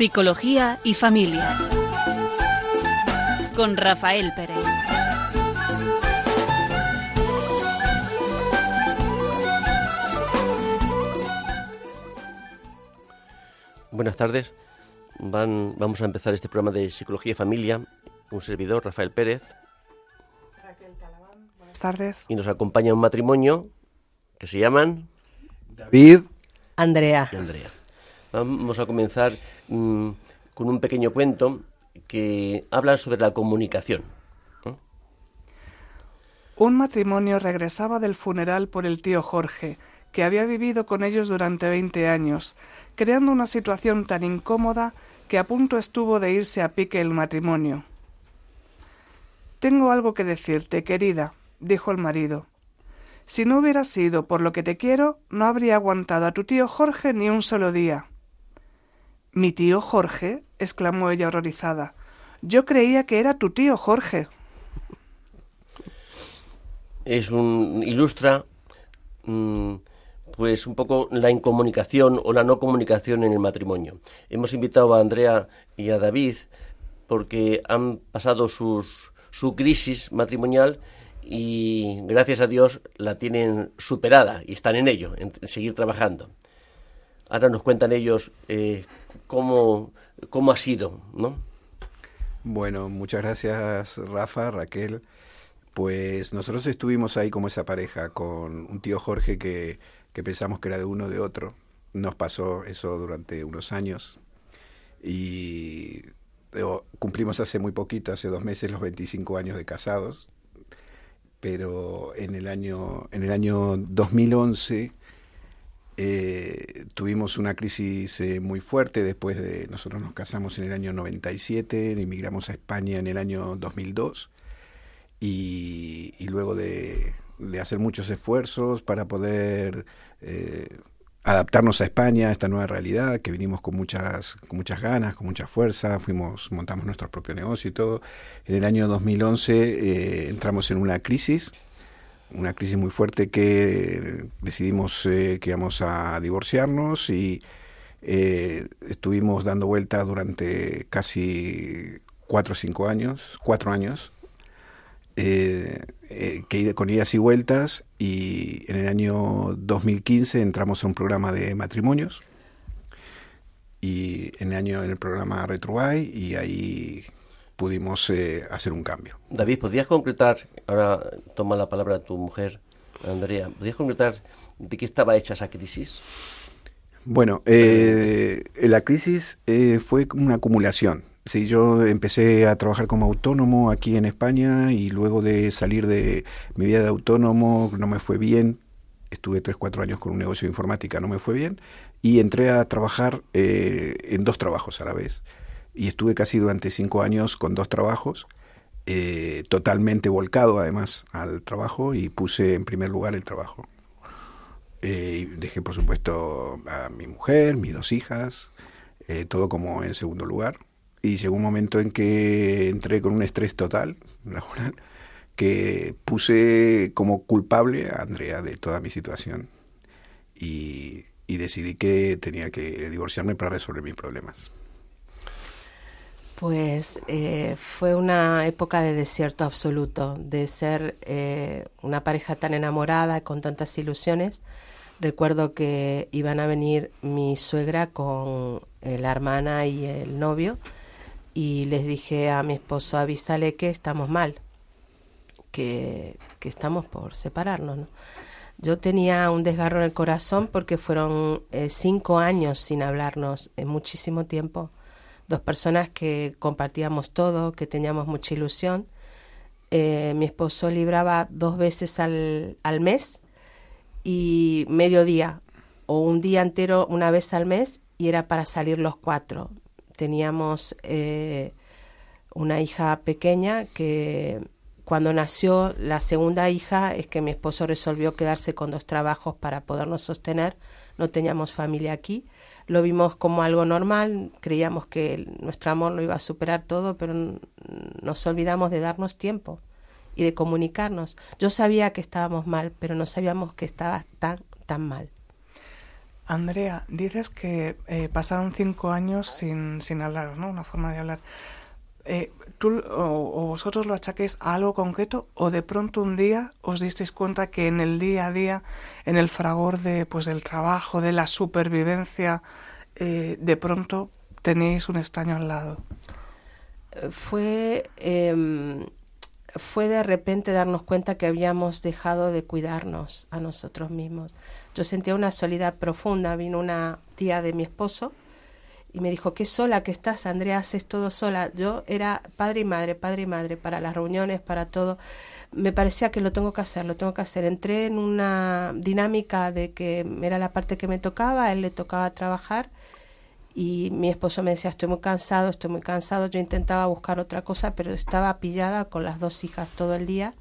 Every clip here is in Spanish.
Psicología y Familia. Con Rafael Pérez. Buenas tardes. Van, vamos a empezar este programa de Psicología y Familia. Un servidor, Rafael Pérez. Buenas tardes. Y nos acompaña un matrimonio que se llaman David Andrea. y Andrea. Vamos a comenzar mm, con un pequeño cuento que habla sobre la comunicación. Un matrimonio regresaba del funeral por el tío Jorge, que había vivido con ellos durante 20 años, creando una situación tan incómoda que a punto estuvo de irse a pique el matrimonio. Tengo algo que decirte, querida, dijo el marido. Si no hubiera sido por lo que te quiero, no habría aguantado a tu tío Jorge ni un solo día. ¿Mi tío Jorge? exclamó ella horrorizada. Yo creía que era tu tío Jorge. Es un ilustra mm, pues un poco la incomunicación o la no comunicación en el matrimonio. Hemos invitado a Andrea y a David porque han pasado sus, su crisis matrimonial y gracias a Dios la tienen superada y están en ello, en seguir trabajando. Ahora nos cuentan ellos eh, cómo, cómo ha sido, ¿no? Bueno, muchas gracias Rafa, Raquel. Pues nosotros estuvimos ahí como esa pareja con un tío Jorge que, que pensamos que era de uno de otro. Nos pasó eso durante unos años y cumplimos hace muy poquito, hace dos meses, los 25 años de casados. Pero en el año, en el año 2011 eh, tuvimos una crisis eh, muy fuerte después de nosotros nos casamos en el año 97, emigramos a España en el año 2002 y, y luego de, hacer muchos esfuerzos para poder eh, adaptarnos a España, a esta nueva realidad, que vinimos con muchas, con muchas ganas, con mucha fuerza, fuimos, montamos nuestro propio negocio y todo. En el año 2011 eh, entramos en una crisis una crisis muy fuerte que decidimos eh, que íbamos a divorciarnos y eh, estuvimos dando vuelta durante casi cuatro o cinco años, cuatro años, eh, que con idas y vueltas y en el año 2015 entramos a un programa de matrimonios y en el año en el programa Retrobuy y ahí pudimos eh, hacer un cambio. David, ¿podrías concretar, ahora toma la palabra tu mujer, Andrea, ¿podrías concretar de qué estaba hecha esa crisis? Bueno, eh, la crisis eh, fue una acumulación. Sí, yo empecé a trabajar como autónomo aquí en España y luego de salir de mi vida de autónomo no me fue bien. Estuve 3-4 años con un negocio de informática, no me fue bien. Y entré a trabajar eh, en dos trabajos a la vez y estuve casi durante cinco años con dos trabajos, eh, totalmente volcado además al trabajo y puse en primer lugar el trabajo. Eh, dejé por supuesto a mi mujer, mis dos hijas, eh, todo como en segundo lugar. Y llegó un momento en que entré con un estrés total, laboral, que puse como culpable a Andrea de toda mi situación. Y, y decidí que tenía que divorciarme para resolver mis problemas. Pues eh, fue una época de desierto absoluto, de ser eh, una pareja tan enamorada, con tantas ilusiones. Recuerdo que iban a venir mi suegra con eh, la hermana y el novio y les dije a mi esposo, avísale que estamos mal, que, que estamos por separarnos. ¿no? Yo tenía un desgarro en el corazón porque fueron cinco años sin hablarnos, muchísimo tiempo dos personas que compartíamos todo, que teníamos mucha ilusión. Eh, mi esposo libraba dos veces al, al, mes y mediodía o un día entero una vez al mes y era para salir los cuatro. Teníamos eh, una hija pequeña que cuando nació la segunda hija es que mi esposo resolvió quedarse con dos trabajos para podernos sostener. No teníamos familia aquí lo vimos como algo normal, creíamos que nuestro amor lo iba a superar todo, pero nos olvidamos de darnos tiempo y de comunicarnos. Yo sabía que estábamos mal, pero no sabíamos que estaba tan, tan mal. Andrea, dices que eh, pasaron cinco años sin, sin hablar, ¿no? Una forma de hablar. Eh, ¿Tú o, vosotros lo achaquéis a algo concreto o de pronto un día os disteis cuenta que en el día a día, en el fragor de, pues, del trabajo, de la supervivencia, eh, de pronto tenéis un estaño al lado? Fue, em, fue de repente darnos cuenta que habíamos dejado de cuidarnos a nosotros mismos. Yo sentía una soledad profunda. Vino una tía de mi esposo y me dijo, qué sola que estás, Andrea, haces todo sola. Yo era padre y madre, padre y madre, para las reuniones, para todo. Me parecía que lo tengo que hacer, lo tengo que hacer. Entré en una dinámica de que era la parte que me tocaba, a él le tocaba trabajar y mi esposo me decía, estoy muy cansado, estoy muy cansado. Yo intentaba buscar otra cosa, pero estaba pillada con las dos hijas todo el día.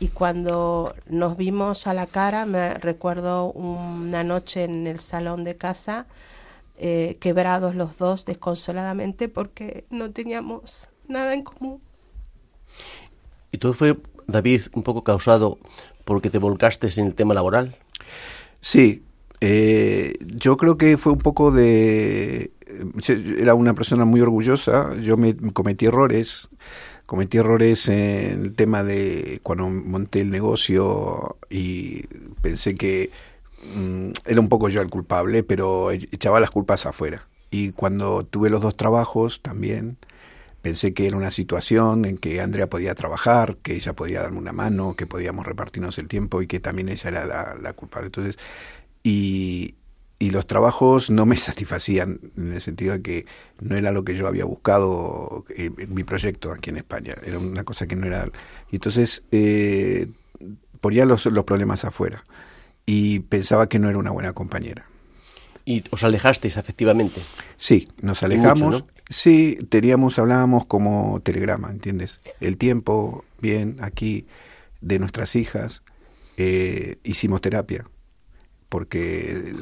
Y cuando nos vimos a la cara, me recuerdo una noche en el salón de casa, eh, quebrados los dos desconsoladamente porque no teníamos nada en común. ¿Y todo fue, David, un poco causado porque te volcaste en el tema laboral? Sí, eh, yo creo que fue un poco de... Era una persona muy orgullosa, yo me cometí errores, cometí errores en el tema de cuando monté el negocio y pensé que era un poco yo el culpable, pero echaba las culpas afuera. Y cuando tuve los dos trabajos también, pensé que era una situación en que Andrea podía trabajar, que ella podía darme una mano, que podíamos repartirnos el tiempo y que también ella era la, culpable. Entonces, y, y los trabajos no me satisfacían en el sentido de que no era lo que yo había buscado en mi proyecto aquí en España, era una cosa que no era... Y entonces eh, ponía los, los problemas afuera y pensaba que no era una buena compañera. ¿Y os alejasteis efectivamente? Sí, nos alejamos. Sí, teníamos, hablábamos como telegrama, ¿entiendes? El tiempo, bien, aquí, de nuestras hijas, eh, hicimos terapia porque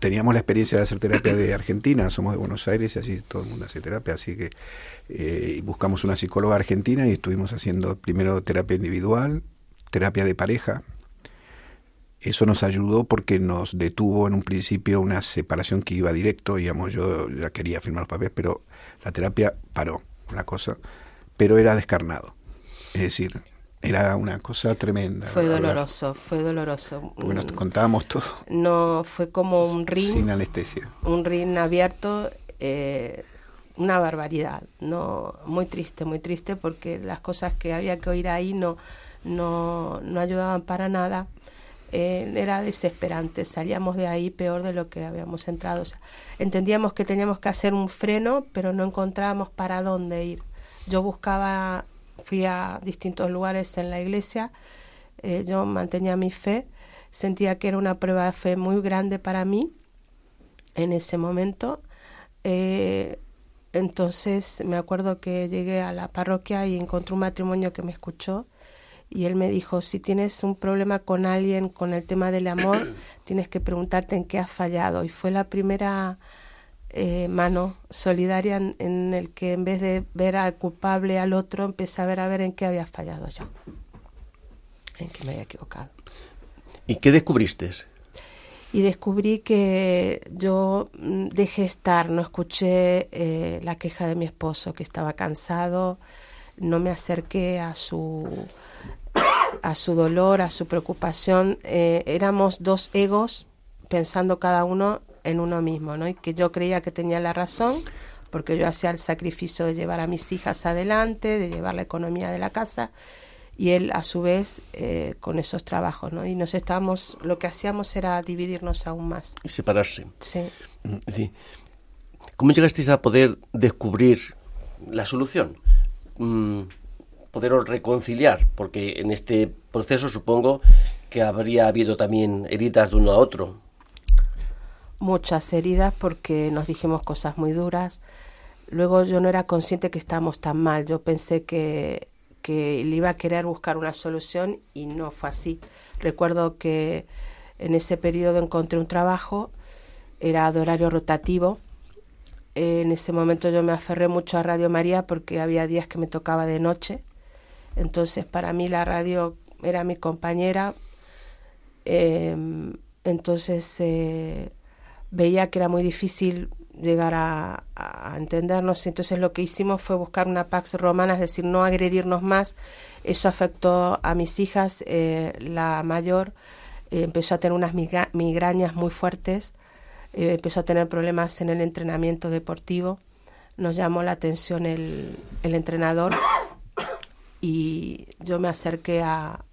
teníamos la experiencia de hacer terapia de Argentina, somos de Buenos Aires y allí todo el mundo hace terapia, así que eh, buscamos una psicóloga argentina y estuvimos haciendo primero terapia individual, terapia de pareja. Eso nos ayudó porque nos detuvo en un principio una separación que iba directo, digamos, yo ya quería firmar los papeles, pero la terapia paró la cosa, pero era descarnado. Es decir, era una cosa tremenda. Fue doloroso, fue doloroso. Porque nos contábamos todo. No, fue como un ring. Sin anestesia. Un ring abierto, eh, una barbaridad. no Muy triste, muy triste, porque las cosas que había que oír ahí no, no, no ayudaban para nada. Eh, era desesperante, salíamos de ahí peor de lo que habíamos entrado. Entendíamos que teníamos que hacer un freno, pero no encontrábamos para dónde ir. Yo buscaba fui a distintos lugares en la iglesia, eh, yo mantenía mi fe, sentía que era una prueba de fe muy grande para mí en ese momento. Eh, entonces me acuerdo que llegué a la parroquia y encontré un matrimonio que me escuchó y él me dijo, si tienes un problema con alguien con el tema del amor, tienes que preguntarte en qué has fallado. Y fue la primera eh, mano solidaria en, el que en vez de ver al culpable al otro, empecé a ver a ver en qué había fallado yo, en qué me había equivocado. ¿Y qué descubriste? Y descubrí que yo mm, dejé estar, no escuché eh, la queja de mi esposo, que estaba cansado, no me acerqué a su a su dolor, a su preocupación. Eh, éramos dos egos pensando cada uno en uno mismo, ¿no? Y que yo creía que tenía la razón, porque yo hacía el sacrificio de llevar a mis hijas adelante, de llevar la economía de la casa, y él a su vez eh, con esos trabajos, ¿no? Y nos estábamos, lo que hacíamos era dividirnos aún más. Y separarse. Sí. sí. ¿Cómo llegasteis a poder descubrir la solución? Mm, poderos reconciliar, porque en este proceso supongo que habría habido también heridas de uno a otro muchas heridas porque nos dijimos cosas muy duras. Luego yo no era consciente que estábamos tan mal. Yo pensé que, que él iba a querer buscar una solución y no fue así. Recuerdo que en ese periodo encontré un trabajo, era de horario rotativo. En ese momento yo me aferré mucho a Radio María porque había días que me tocaba de noche. Entonces para mí la radio era mi compañera. Em, entonces eh, veía que era muy difícil llegar a, a, entendernos. Entonces lo que hicimos fue buscar una pax romana, es decir, no agredirnos más. Eso afectó a mis hijas. Eh, la mayor empezó a tener unas migrañas muy fuertes, eh, empezó a tener problemas en el entrenamiento deportivo. Nos llamó la atención el, el entrenador y yo me acerqué a,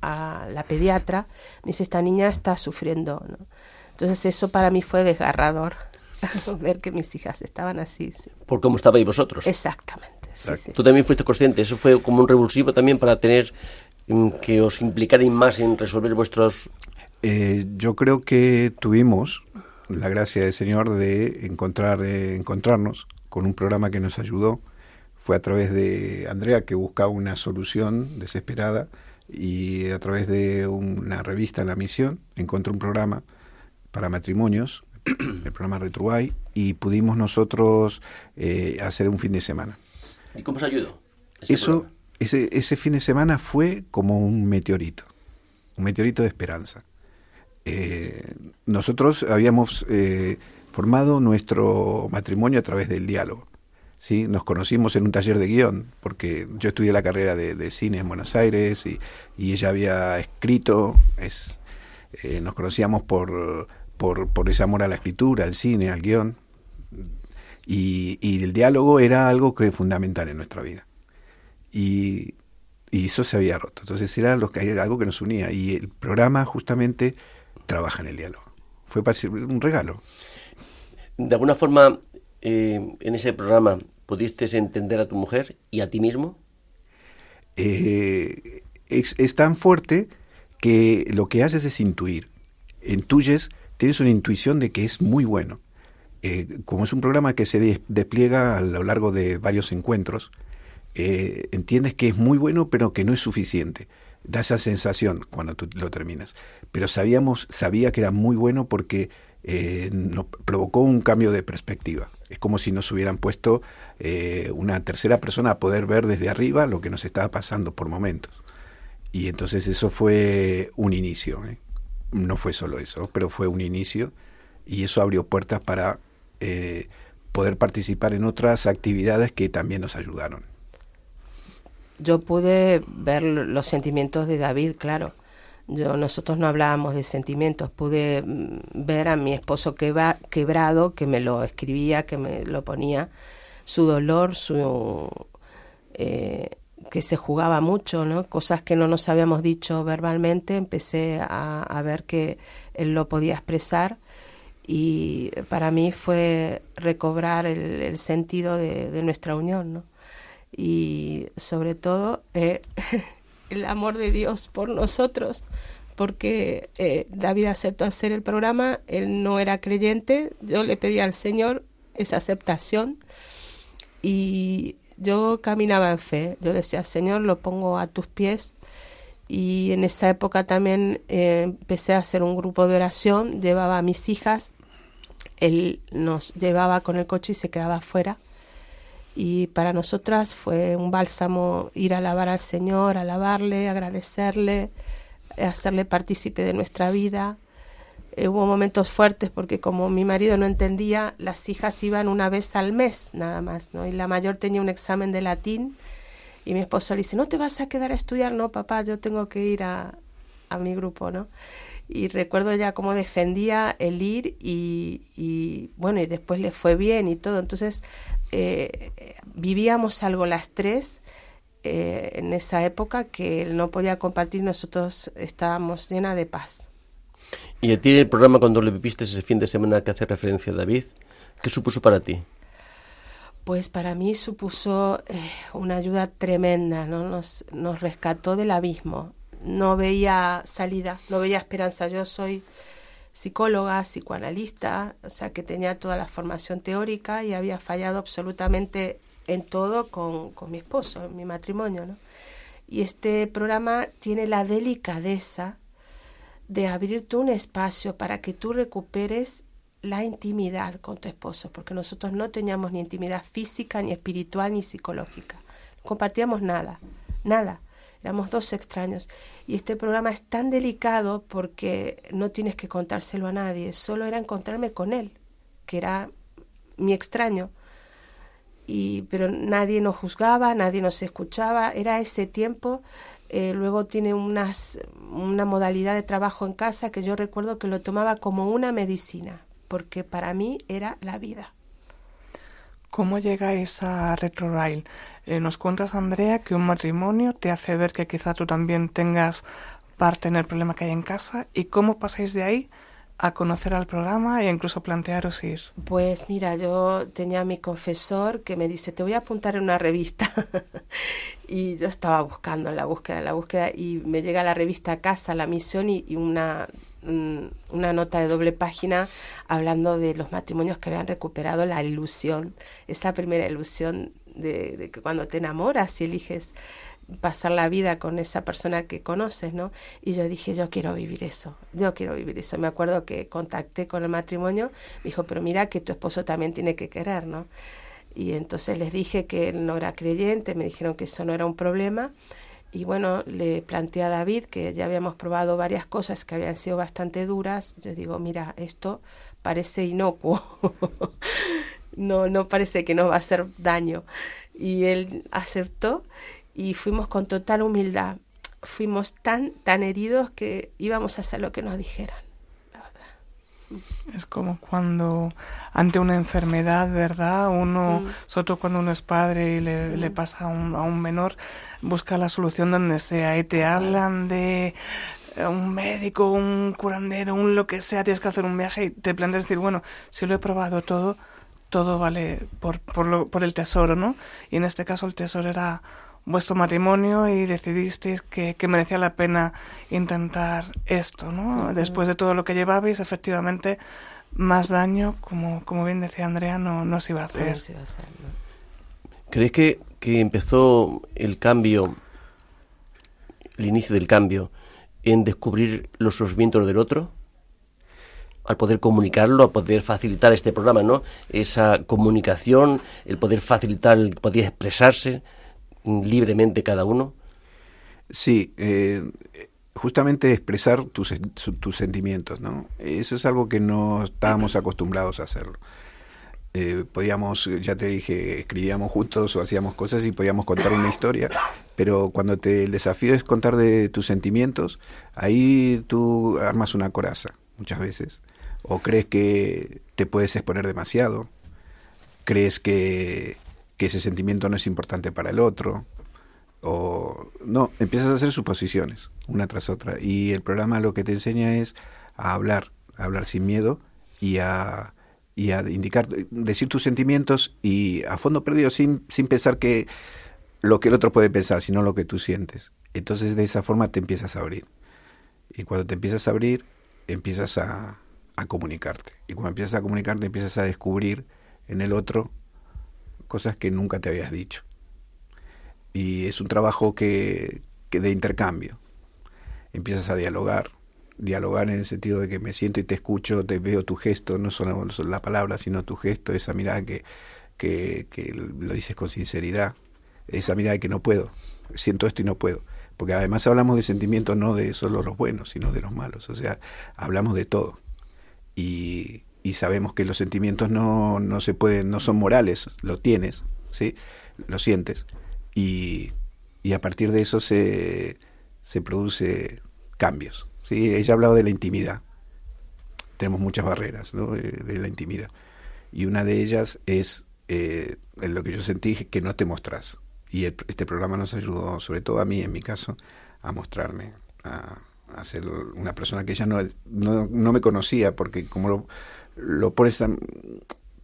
a la pediatra. Me dice, esta niña está sufriendo. ¿no? Entonces eso para mí fue desgarrador ver que mis hijas estaban así. Por cómo estabais vosotros. Exactamente. Tú también fuiste consciente, eso fue como un revulsivo también para tener mm, que os implicarais más en resolver vuestros... Eh, yo creo que tuvimos la gracia del Señor de encontrar, eh, encontrarnos con un programa que nos ayudó. Fue a través de Andrea que buscaba una solución desesperada y a través de una revista, La Misión, encontró un programa para matrimonios, el programa Retruay, y pudimos nosotros eh, hacer un fin de semana. ¿Y cómo se ayudó? Eso, ese, ese fin de semana fue como un meteorito, un meteorito de esperanza. Eh, nosotros habíamos eh, formado nuestro matrimonio a través del diálogo. Nos conocimos en un taller de guion, porque yo estudié la carrera de, cine en Buenos Aires y, ella había escrito, es, nos conocíamos por, por, ese amor a la escritura, al cine, al guion. Y, el diálogo era algo que fundamental en nuestra vida. Y, y eso se había roto. Entonces era lo que, algo que nos unía. Y el programa justamente trabaja en el diálogo. Fue para un regalo. De alguna forma, eh, en ese programa, ¿pudiste entender a tu mujer y a ti mismo? Eh, es, es, tan fuerte que lo que haces es intuir. Intuyes tienes una intuición de que es muy bueno. Eh, como es un programa que se despliega a lo largo de varios encuentros, entiendes que es muy bueno, pero que no es suficiente. Da esa sensación cuando tú lo terminas. Pero sabíamos, sabía que era muy bueno porque eh, nos provocó un cambio de perspectiva. Es como si nos hubieran puesto una tercera persona a poder ver desde arriba lo que nos estaba pasando por momentos. Y entonces eso fue un inicio no fue solo eso, pero fue un inicio y eso abrió puertas para eh, poder participar en otras actividades que también nos ayudaron. Yo pude ver los sentimientos de David, claro. Yo, nosotros no hablábamos de sentimientos, pude mm, ver a mi esposo quebrado, que me lo escribía, que me lo ponía, su dolor, su eh, que se jugaba mucho, ¿no? Cosas que no nos habíamos dicho verbalmente, empecé a, ver que él lo podía expresar y para mí fue recobrar el, sentido de, nuestra unión, ¿no? Y sobre todo eh, el amor de Dios por nosotros, porque eh, David aceptó hacer el programa, él no era creyente, yo le pedí al Señor esa aceptación y yo caminaba en fe, yo decía, Señor, lo pongo a tus pies. Y en esa época también eh, empecé a hacer un grupo de oración, llevaba a mis hijas, él nos llevaba con el coche y se quedaba afuera. Y para nosotras fue un bálsamo ir a alabar al Señor, alabarle, agradecerle, hacerle partícipe de nuestra vida. Eh, hubo momentos fuertes porque como mi marido no entendía, las hijas iban una vez al mes nada más, ¿no? Y la mayor tenía un examen de latín y mi esposo le dice, no te vas a quedar a estudiar, no, papá, yo tengo que ir a, a mi grupo, ¿no? Y recuerdo ya cómo defendía el ir y, y bueno, y después le fue bien y todo. Entonces, eh, vivíamos algo las tres eh, en esa época que él no podía compartir, nosotros estábamos llena de paz. Y a ti el programa cuando le viviste ese fin de semana que hace referencia a David, ¿qué supuso para ti? Pues para mí supuso eh, una ayuda tremenda, ¿no? Nos, nos rescató del abismo. No veía salida, no veía esperanza. Yo soy psicóloga, psicoanalista, o sea que tenía toda la formación teórica y había fallado absolutamente en todo con, con mi esposo, en mi matrimonio, ¿no? Y este programa tiene la delicadeza de abrirte un espacio para que tú recuperes la intimidad con tu esposo, porque nosotros no teníamos ni intimidad física, ni espiritual, ni psicológica. No compartíamos nada, nada. Éramos dos extraños. Y este programa es tan delicado porque no tienes que contárselo a nadie, solo era encontrarme con él, que era mi extraño. Y, pero nadie nos juzgaba, nadie nos escuchaba, era ese tiempo. Eh, luego tiene unas, una modalidad de trabajo en casa que yo recuerdo que lo tomaba como una medicina, porque para mí era la vida. ¿Cómo llegáis a RetroRail? Eh, nos cuentas, Andrea, que un matrimonio te hace ver que quizá tú también tengas parte en el problema que hay en casa. ¿Y cómo pasáis de ahí a conocer al programa e incluso plantearos ir? Pues mira, yo tenía a mi confesor que me dice, te voy a apuntar en una revista. y yo estaba buscando en la búsqueda, en la búsqueda, y me llega la revista casa, la misión, y una una nota de doble página hablando de los matrimonios que habían recuperado la ilusión, esa primera ilusión de, que cuando te enamoras y eliges pasar la vida con esa persona que conoces, ¿no? Y yo dije, yo quiero vivir eso, yo quiero vivir eso. Me acuerdo que contacté con el matrimonio, me dijo, pero mira que tu esposo también tiene que querer, ¿no? Y entonces les dije que él no era creyente, me dijeron que eso no era un problema y bueno, le planteé a David que ya habíamos probado varias cosas que habían sido bastante duras. Yo digo, mira, esto parece inocuo, no, no parece que nos va a hacer daño. Y él aceptó y fuimos con total humildad. Fuimos tan, tan heridos que íbamos a hacer lo que nos dijeran. Es como cuando ante una enfermedad, ¿verdad? Uno, mm. sobre todo cuando uno es padre y le, le mm. pasa a un, a un, menor, busca la solución donde sea y te hablan de eh, un médico, un curandero, un lo que sea, tienes que hacer un viaje y te planteas decir, bueno, si lo he probado todo, todo vale por, por, lo, por el tesoro, ¿no? Y en este caso el tesoro era vuestro matrimonio y decidisteis que, merecía la pena intentar esto, ¿no? Después de todo lo que llevabais, efectivamente, más daño, como, como bien decía Andrea, no, no se iba a hacer. ¿Creéis que, que empezó el cambio, el inicio del cambio, en descubrir los sufrimientos del otro? al poder comunicarlo, a poder facilitar este programa, ¿no? Esa comunicación, el poder facilitar, el poder expresarse, libremente cada uno? Sí, eh, justamente expresar tus, tus sentimientos, ¿no? Eso es algo que no estábamos acostumbrados a hacerlo. Eh, podíamos, ya te dije, escribíamos juntos o hacíamos cosas y podíamos contar una historia, pero cuando te, el desafío es contar de tus sentimientos, ahí tú armas una coraza, muchas veces. O crees que te puedes exponer demasiado, crees que que ese sentimiento no es importante para el otro, o no, empiezas a hacer suposiciones, una tras otra, y el programa lo que te enseña es a hablar, a hablar sin miedo y a, y a indicar, decir tus sentimientos y a fondo perdido, sin, sin pensar que lo que el otro puede pensar, sino lo que tú sientes. Entonces de esa forma te empiezas a abrir. Y cuando te empiezas a abrir, empiezas a, a comunicarte. Y cuando empiezas a comunicarte, empiezas a descubrir en el otro cosas que nunca te habías dicho. Y es un trabajo que, que de intercambio. Empiezas a dialogar, dialogar en el sentido de que me siento y te escucho, te veo tu gesto, no solo, la palabra, sino tu gesto, esa mirada que, que, que, lo dices con sinceridad, esa mirada de que no puedo, siento esto y no puedo. Porque además hablamos de sentimientos no de solo los buenos, sino de los malos, o sea, hablamos de todo. Y, y sabemos que los sentimientos no, no se pueden, no son morales, lo tienes, ¿sí? Lo sientes. Y, y a partir de eso se, se produce cambios. ¿sí? Ella ha hablado de la intimidad. Tenemos muchas barreras ¿no? de, la intimidad. Y una de ellas es eh, lo que yo sentí que no te mostras. Y este programa nos ayudó, sobre todo a mí en mi caso, a mostrarme, a, a ser una persona que ella no, no, no me conocía, porque como lo, lo pones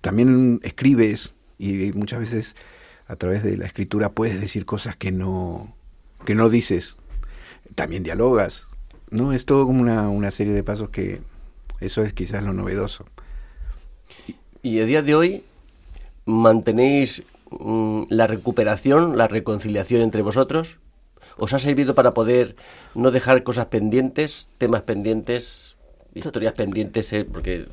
también escribes y muchas veces a través de la escritura puedes decir cosas que no que no dices. También dialogas no es todo como una, una serie de pasos que eso es quizás lo novedoso. Y a día de hoy mantenéis mm, la recuperación la reconciliación entre vosotros os ha servido para poder no dejar cosas pendientes temas pendientes historias pendientes eh, porque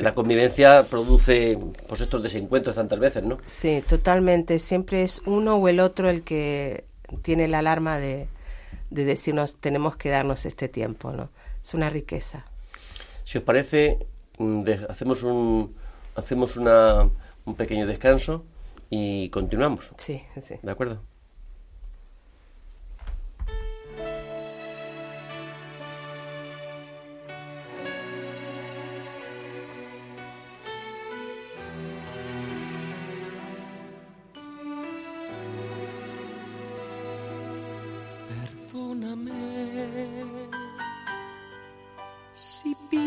la convivencia produce pues estos desencuentros tantas veces, ¿no? Sí, totalmente. Siempre es uno o el otro el que tiene la alarma de, de decirnos tenemos que darnos este tiempo, ¿no? Es una riqueza. Si os parece, mm, hacemos un hacemos una, un pequeño descanso y continuamos. Sí, sí. ¿De acuerdo?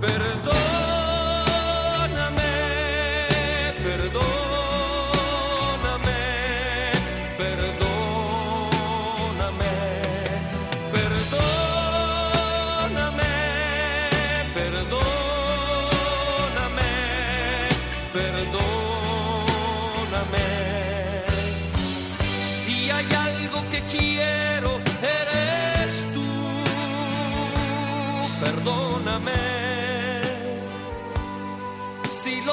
Perdóname, perdóname, perdóname, perdóname, perdóname, perdóname. Si hay algo que quiero, eres tú, perdóname.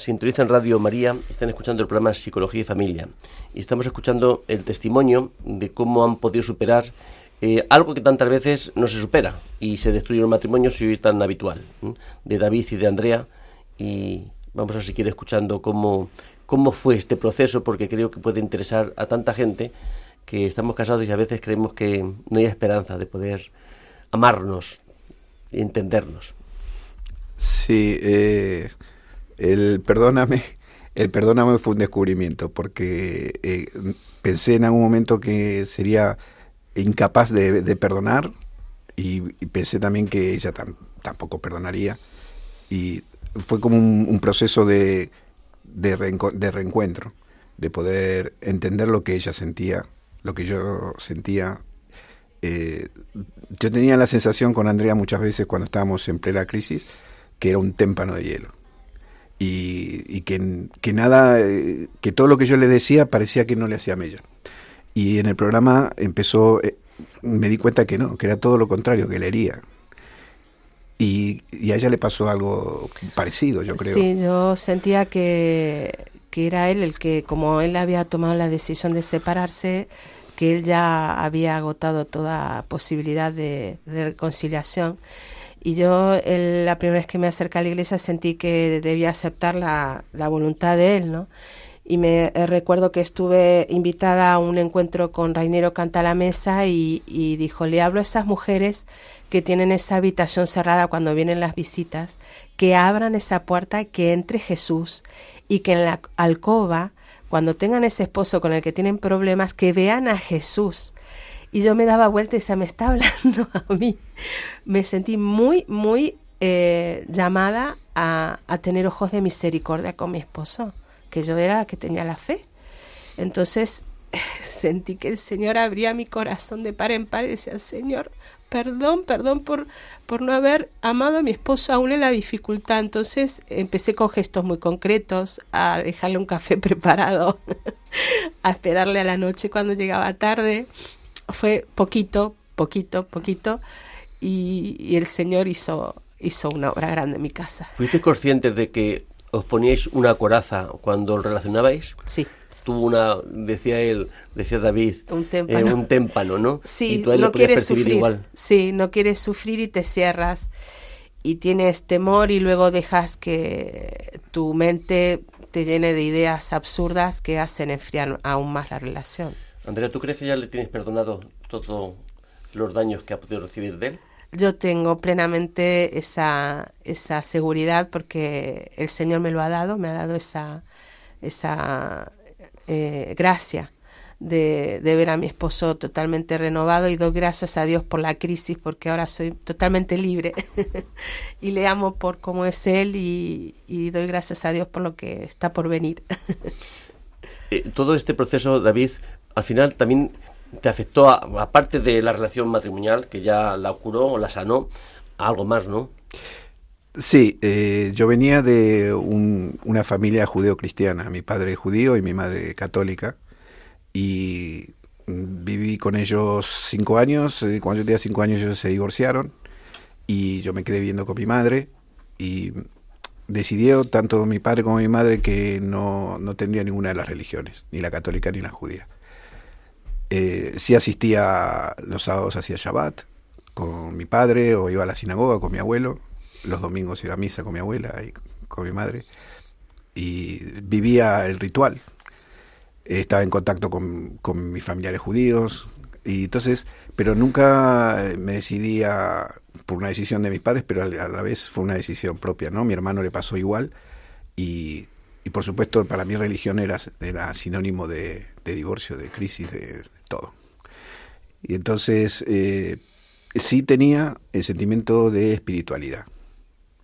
Sintonizan Radio María, están escuchando el programa Psicología y Familia. Y estamos escuchando el testimonio de cómo han podido superar eh, algo que tantas veces no se supera y se destruye un matrimonio si hoy es tan habitual, de David y de Andrea. Y vamos a seguir escuchando cómo, cómo fue este proceso porque creo que puede interesar a tanta gente que estamos casados y a veces creemos que no hay esperanza de poder amarnos y entendernos. Sí, eh, el perdóname, el perdóname fue un descubrimiento, porque eh, pensé en algún momento que sería incapaz de, perdonar y, pensé también que ella tampoco perdonaría. Y fue como un, proceso de, de, reencuentro, de poder entender lo que ella sentía, lo que yo sentía. Eh, yo tenía la sensación con Andrea muchas veces cuando estábamos en plena crisis que era un témpano de hielo. Y, que, que, nada, eh, que todo lo que yo le decía parecía que no le hacía mella. Y en el programa empezó, eh, me di cuenta que no, que era todo lo contrario, que leería. Y, y a ella le pasó algo parecido, yo creo. Sí, yo sentía que, que era él el que, como él había tomado la decisión de separarse, que él ya había agotado toda posibilidad de reconciliación. Y yo la primera vez que me acerqué a la iglesia sentí que debía aceptar la, la voluntad de él, ¿no? Y me eh, recuerdo que estuve invitada a un encuentro con Rainero Canta la Mesa y, y dijo, le hablo a esas mujeres que tienen esa habitación cerrada cuando vienen las visitas, que abran esa puerta, que entre Jesús y que en la alcoba, cuando tengan ese esposo con el que tienen problemas, que vean a Jesús. Y yo me daba vuelta y se me está hablando a mí. Me sentí muy, muy eh, llamada a, a tener ojos de misericordia con mi esposo, que yo era la que tenía la fe. Entonces sentí que el Señor abría mi corazón de par en par y decía, Señor, perdón, perdón por, por no haber amado a mi esposo aún en la dificultad. Entonces empecé con gestos muy concretos, a dejarle un café preparado, a esperarle a la noche cuando llegaba tarde. Fue poquito, poquito, poquito, y, y el Señor hizo, hizo una obra grande en mi casa. ¿Fuiste conscientes de que os poníais una coraza cuando os relacionabais? Sí. Tuvo una, decía él, decía David, Un eh, témpano. un témpano, ¿no? Sí, y tú no quieres sufrir. igual. Sí, no quieres sufrir y te cierras y tienes temor y luego dejas que tu mente te llene de ideas absurdas que hacen enfriar aún más la relación. Andrea, ¿tú crees que ya le tienes perdonado todos los daños que ha podido recibir de él? Yo tengo plenamente esa, esa seguridad porque el Señor me lo ha dado, me ha dado esa, esa eh, gracia de, de ver a mi esposo totalmente renovado y doy gracias a Dios por la crisis porque ahora soy totalmente libre y le amo por cómo es Él y, y doy gracias a Dios por lo que está por venir. Eh, todo este proceso, David, al final también te afectó, a- aparte de la relación matrimonial, que ya la curó o la sanó, a algo más, ¿no? Sí, eh, yo venía de un- una familia judeo-cristiana. Mi padre judío y mi madre católica. Y viví con ellos cinco años. eh, Cuando yo tenía cinco años ellos se divorciaron. Y yo me quedé viviendo con mi madre. Y decidió tanto mi padre como mi madre que no, no tendría ninguna de las religiones, ni la católica ni la judía. Eh, sí asistía los sábados hacia Shabbat con mi padre o iba a la sinagoga con mi abuelo. Los domingos iba a misa con mi abuela y con mi madre. Y vivía el ritual. Estaba en contacto con, con mis familiares judíos. Y entonces, pero nunca eh, me decidía por una decisión de mis padres, pero a la vez fue una decisión propia, ¿no? Mi hermano le pasó igual. Y, y por supuesto, para mí religión era, era sinónimo de, de divorcio, de crisis, de, todo. Y entonces eh, sí tenía el sentimiento de espiritualidad,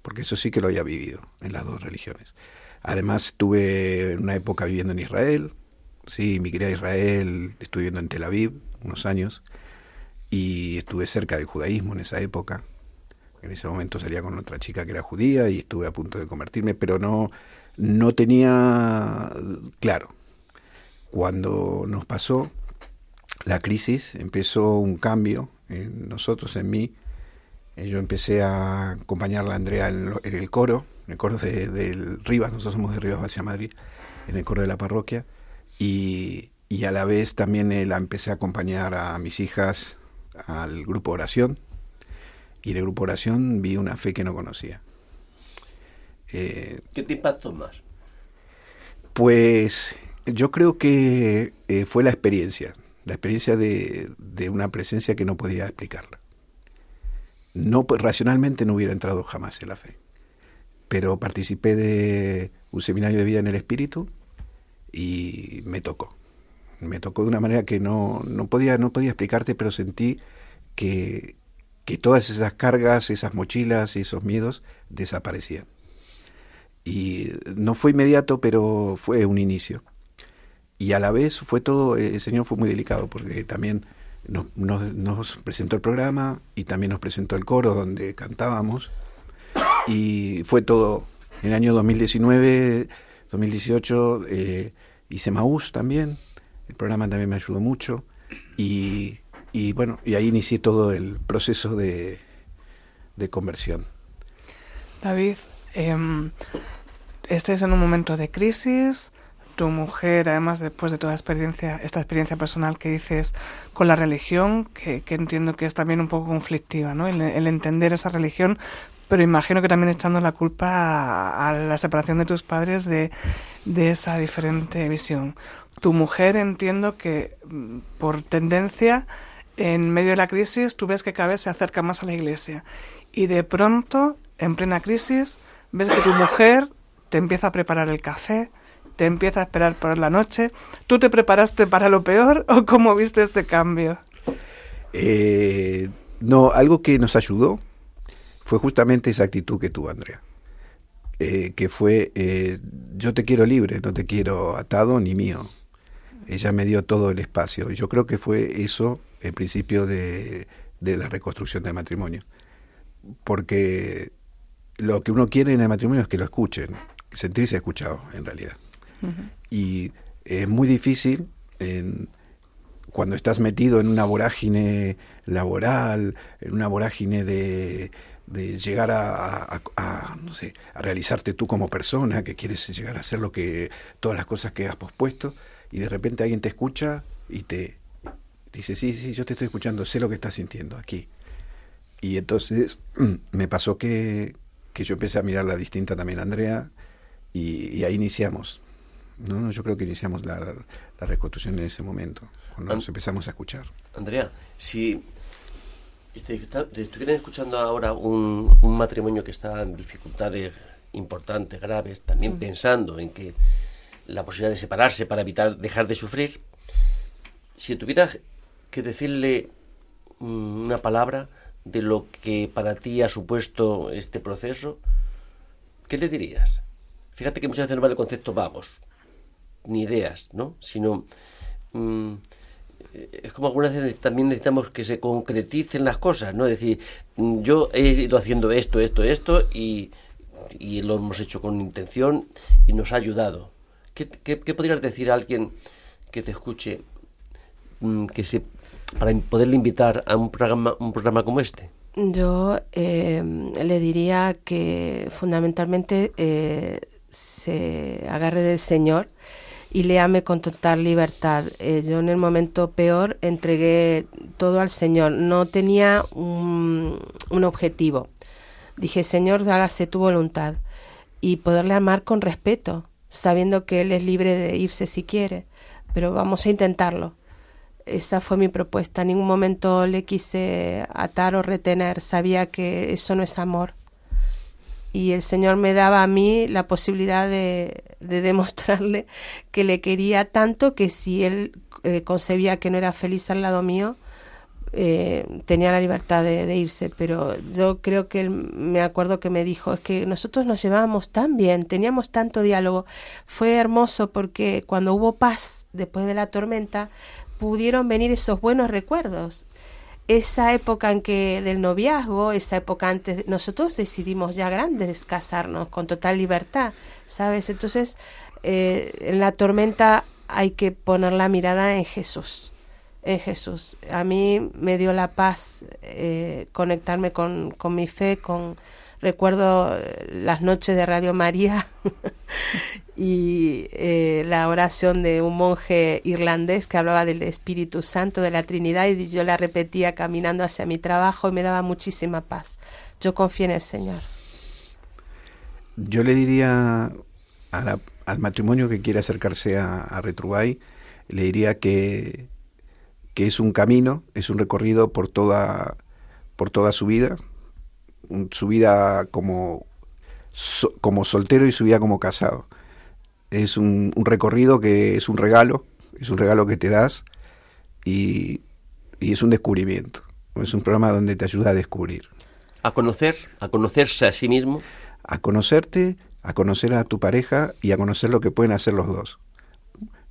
porque eso sí que lo había vivido en las dos religiones. Además tuve una época viviendo en Israel, sí, migré a Israel, estuve viviendo en Tel Aviv unos años y estuve cerca del judaísmo en esa época. En ese momento salía con otra chica que era judía y estuve a punto de convertirme, pero no, no tenía claro. Cuando nos pasó la crisis, empezó un cambio en nosotros, en mí. Eh, Yo empecé a acompañarla a Andrea en, lo- en el coro, en el coro de, del Rivas, nosotros somos de Rivas hacia Madrid, en el coro de la parroquia, y, y a la vez también eh, la empecé a acompañar a mis hijas al grupo oración, y en el grupo oración vi una fe que no conocía. Eh, ¿Qué te impactó más? pues yo creo que eh, fue la experiencia, la experiencia de, una presencia que no podía explicarla. No, pues, racionalmente no hubiera entrado jamás en la fe, pero participé de un seminario de vida en el espíritu y me tocó. Me tocó de una manera que no, no, podía, no podía explicarte, pero sentí que, que todas esas cargas, esas mochilas esos miedos desaparecían. Y no fue inmediato, pero fue un inicio. Y a la vez fue todo, el Señor fue muy delicado porque también nos, nos, nos presentó el programa y también nos presentó el coro donde cantábamos. Y fue todo. En el año 2019, 2018 eh, hice Maús también. el programa también me ayudó mucho y, y bueno, y ahí inicié todo el proceso de, de conversión. David, eh, estés en un momento de crisis, tu mujer, además después de toda experiencia, esta experiencia personal que dices con la religión, que, entiendo que es también un poco conflictiva, ¿no? El, el, entender esa religión, pero imagino que también echando la culpa a, a la separación de tus padres de, de, esa diferente visión. Tu mujer entiendo que mm, por tendencia, en medio de la crisis, tú ves que cada vez se acerca más a la iglesia. Y de pronto, en plena crisis, ves que tu mujer te empieza a preparar el café, te empieza a esperar por la noche. ¿Tú te preparaste para lo peor o cómo viste este cambio? Eh, no, algo que nos ayudó fue justamente esa actitud que tuvo Andrea. Eh, que fue, eh, yo te quiero libre, no te quiero atado ni mío. Ella me dio todo el espacio. Y yo creo que fue eso el principio de, de la reconstrucción del matrimonio. Porque lo que uno quiere en el matrimonio es que lo escuchen, sentirse escuchado en realidad. Y es muy difícil cuando estás metido en una vorágine laboral, en una vorágine de, de llegar a, no sé, a realizarte tú como persona, que quieres llegar a hacer lo que todas las cosas que has pospuesto, y de repente alguien te escucha y te dice, sí, sí, yo te estoy escuchando, sé lo que estás sintiendo aquí. Y entonces me pasó que, que yo empecé a mirarla distinta también a Andrea, y, y ahí iniciamos. ¿No? Yo creo que iniciamos la, la reconstrucción en ese momento, cuando nos empezamos a escuchar. Andrea, si estuvieran escuchando ahora un, un, matrimonio que está en dificultades importantes, graves, también mm. pensando en que la posibilidad de separarse para evitar dejar de sufrir, si tuvieras que decirle mm, una palabra de lo que para ti ha supuesto este proceso, ¿qué le dirías? Fíjate que muchas veces no vale conceptos vagos, ni ideas, ¿no? Sino mmm, es como algunas veces también necesitamos que se concreticen las cosas, ¿no? Es decir, yo he ido haciendo esto, esto, esto y, y lo hemos hecho con intención y nos ha ayudado. ¿Qué, qué, podrías decir a alguien que te escuche mmm, que se para poderle invitar a un programa, un programa como este? Yo eh, le diría que fundamentalmente eh, se agarre del Señor y le ame con total libertad. Eh, yo en el momento peor entregué todo al Señor, no tenía un, un objetivo. Dije, Señor, hágase tu voluntad y poderle amar con respeto, sabiendo que Él es libre de irse si quiere, pero vamos a intentarlo. Esa fue mi propuesta. En ningún momento le quise atar o retener. Sabía que eso no es amor y el Señor me daba a mí la posibilidad de, de demostrarle que le quería tanto que si él eh, concebía que no era feliz al lado mío, eh, tenía la libertad de, de, irse, pero yo creo que él me acuerdo que me dijo, es que nosotros nos llevábamos tan bien, teníamos tanto diálogo, fue hermoso porque cuando hubo paz después de la tormenta, pudieron venir esos buenos recuerdos esa época en que del noviazgo, esa época antes, nosotros decidimos ya grandes casarnos con total libertad, ¿sabes? Entonces, eh, en la tormenta hay que poner la mirada en Jesús, en Jesús. A mí me dio la paz eh, conectarme con, con mi fe, con recuerdo las noches de Radio María y eh, la oración de un monje irlandés que hablaba del Espíritu Santo, de la Trinidad, y yo la repetía caminando hacia mi trabajo y me daba muchísima paz. Yo confío en el Señor. Yo le diría al matrimonio que quiere acercarse a, a le diría que, que es un camino, es un recorrido por toda, por toda su vida, su vida como, so, como soltero y su vida como casado es un, un, recorrido que es un regalo, es un regalo que te das y, y, es un descubrimiento. Es un programa donde te ayuda a descubrir. A conocer, a conocerse a sí mismo. A conocerte, a conocer a tu pareja y a conocer lo que pueden hacer los dos.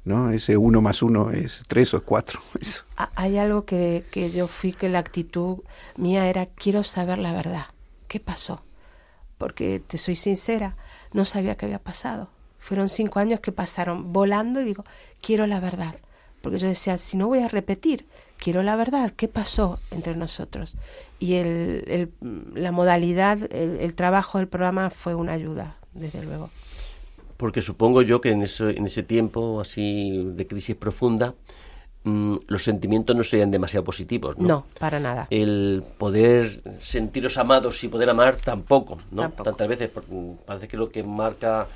¿No? Ese uno más uno es tres o es cuatro. Eso. Hay algo que, que yo fui que la actitud mía era quiero saber la verdad. ¿Qué pasó? Porque te soy sincera, no sabía qué había pasado fueron cinco años que pasaron volando y digo, quiero la verdad. porque yo decía, si no voy a repetir, quiero la verdad, ¿qué pasó entre nosotros? Y el, la modalidad, el, trabajo del programa fue una ayuda, desde luego. Porque supongo yo que en ese tiempo así de crisis profunda, mm, los sentimientos no serían demasiado positivos, ¿no? No, para nada. El poder sentiros amados y poder amar tampoco, ¿no? Tampoco. Tantas veces mm, parece que lo que marca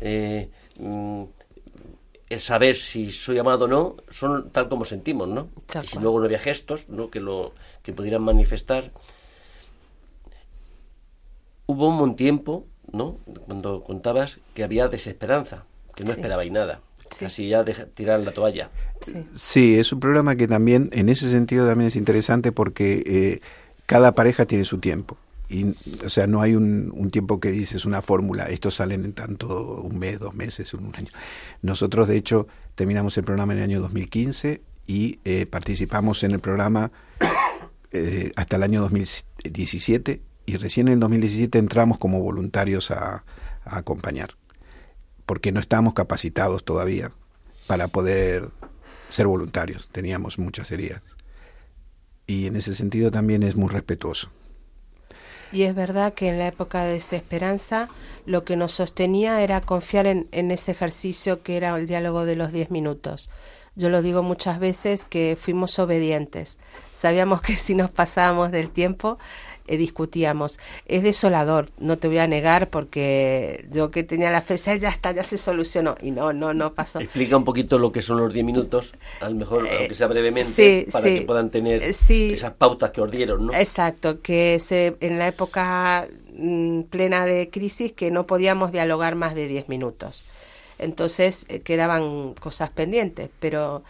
eh, mm, el saber si soy amado o no son tal como sentimos, ¿no? Y si luego no había gestos, ¿no? Que lo que pudieran manifestar. Hubo un buen tiempo, ¿no? Cuando contabas que había desesperanza, que no Sí. esperabais nada, Sí. casi ya deja- tirar la toalla. Sí. Sí, es un programa que también, en ese sentido, también es interesante porque eh, cada pareja tiene su tiempo. Y, o sea, no hay un, un tiempo que dices una fórmula, estos salen en tanto, un mes, dos meses, un año. Nosotros, de hecho, terminamos el programa en el año 2015 y eh, participamos en el programa eh, hasta el año 2017 y recién en el 2017 entramos como voluntarios a, a acompañar, porque no estábamos capacitados todavía para poder ser voluntarios, teníamos muchas heridas. Y en ese sentido también es muy respetuoso. Y es verdad que en la época de desesperanza lo que nos sostenía era confiar en, en ese ejercicio que era el diálogo de los 10 minutos. Yo lo digo muchas veces que fuimos obedientes. Sabíamos que si nos pasábamos del tiempo eh, discutíamos. Es desolador, no te voy a negar, porque yo que tenía la fe, "Sí, ya está, ya se solucionó. Y no, no, no pasó. Explica un poquito lo que son los 10 minutos, a lo mejor, Eh, aunque sea brevemente, sí, para sí. que puedan tener Eh, sí. esas pautas que os dieron, ¿no? Exacto, que se, en la época mm, plena de crisis que no podíamos dialogar más de 10 minutos. Entonces eh, quedaban cosas pendientes, pero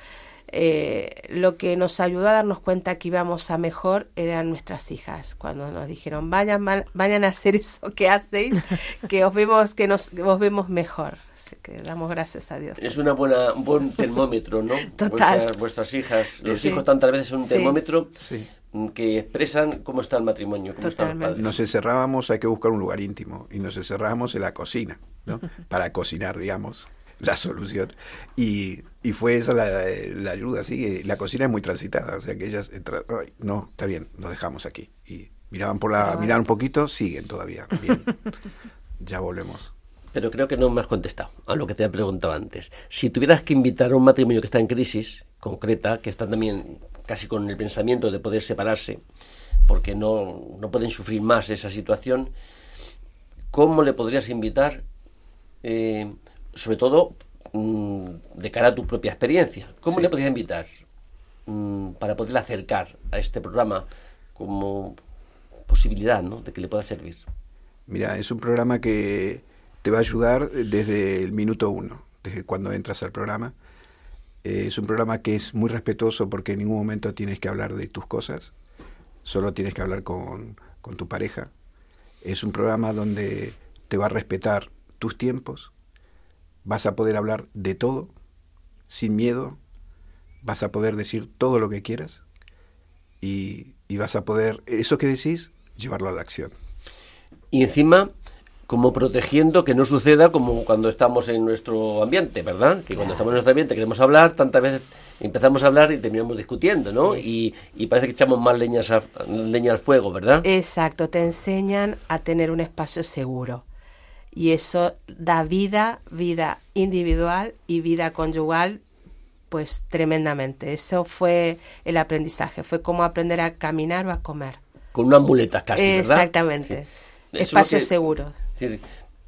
eh, lo que nos ayudó a darnos cuenta que íbamos a mejor eran nuestras hijas, cuando nos dijeron vayan, mal- vayan a hacer eso que hacéis, que os vemos, que nos os vemos mejor. Así que damos gracias a Dios. Es una buena, un buen termómetro, ¿no? Total. Vuestras, vuestras hijas, los Sí. hijos tantas veces son un Sí. termómetro Sí. mm, que expresan cómo está el matrimonio, cómo están los Totalmente. padres. Nos encerrábamos, hay que buscar un lugar íntimo, y nos encerrábamos en la cocina, ¿no? Para cocinar, digamos, la solución. Y, y fue esa la, la ayuda, sí. que La cocina es muy transitada, o sea que ellas entran, "Ay, no, está bien, nos dejamos aquí. Y miraban por la, Ah. miraban un poquito, siguen todavía, bien. ya volvemos. Pero creo que no me has contestado a lo que te he preguntado antes. Si tuvieras que invitar a un matrimonio que está en crisis concreta, que está también casi con el pensamiento de poder separarse, porque no, no pueden sufrir más esa situación, ¿cómo le podrías invitar, eh, sobre todo de cara a tu propia experiencia? ¿Cómo Sí. le podrías invitar mm, para poderle acercar a este programa como posibilidad ¿no? de que le pueda servir? Mira, es un programa que te va a ayudar desde el minuto uno, desde cuando entras al programa. Eh, es un programa que es muy respetuoso porque en ningún momento tienes que hablar de tus cosas, solo tienes que hablar con, con tu pareja. Es un programa donde te va a respetar tus tiempos, vas a poder hablar de todo, sin miedo, vas a poder decir todo lo que quieras y, y vas a poder, eso que decís, llevarlo a la acción. y encima como protegiendo que no suceda como cuando estamos en nuestro ambiente, ¿verdad? Que cuando estamos en nuestro ambiente queremos hablar, tantas veces empezamos a hablar y terminamos discutiendo, ¿no? Y, y parece que echamos más leñas a- leña al fuego, ¿verdad? Exacto, te enseñan a tener un espacio seguro. Y eso da vida, vida individual y vida conyugal, pues tremendamente. Eso fue el aprendizaje, fue como aprender a caminar o a comer. Con unas muletas casi, ¿verdad? Exactamente. Espacio que- seguro. sí,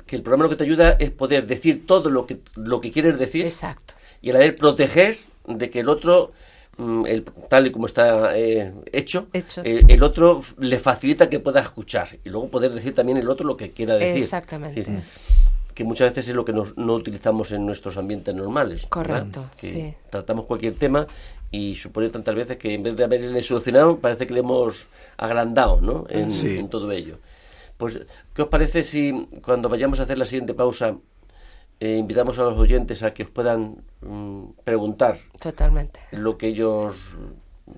que el programa lo que te ayuda es poder decir todo lo que, lo que quieres decir Exacto. y a la vez proteger de que el otro, el, tal y como está eh, hecho, Hecho, eh, sí. el otro le facilita que pueda escuchar y luego poder decir también el otro lo que quiera decir. Exactamente. Que muchas veces es lo que nos- no utilizamos en nuestros ambientes normales. Correcto, Que sí. Tratamos cualquier tema y supone tantas veces que en vez de haberle solucionado, parece que le hemos agrandado ¿no? en, Sí. en todo ello. Pues, ¿qué os parece si cuando vayamos a hacer la siguiente pausa eh, invitamos a los oyentes a que os puedan mm, preguntar Totalmente. lo que ellos